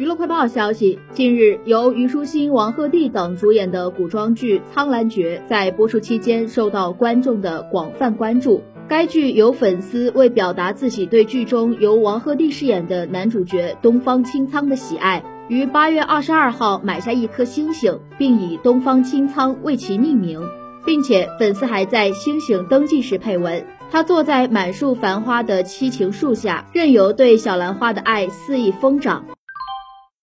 娱乐快报消息，近日由虞书欣、王鹤棣等主演的古装剧《苍兰诀》在播出期间受到观众的广泛关注。该剧有粉丝为表达自己对剧中由王鹤棣饰演的男主角东方青苍的喜爱，于八月二十二号买下一颗星星，并以东方青苍为其命名，并且粉丝还在星星登记时配文：“他坐在满树繁花的七情树下，任由对小兰花的爱肆意疯长。”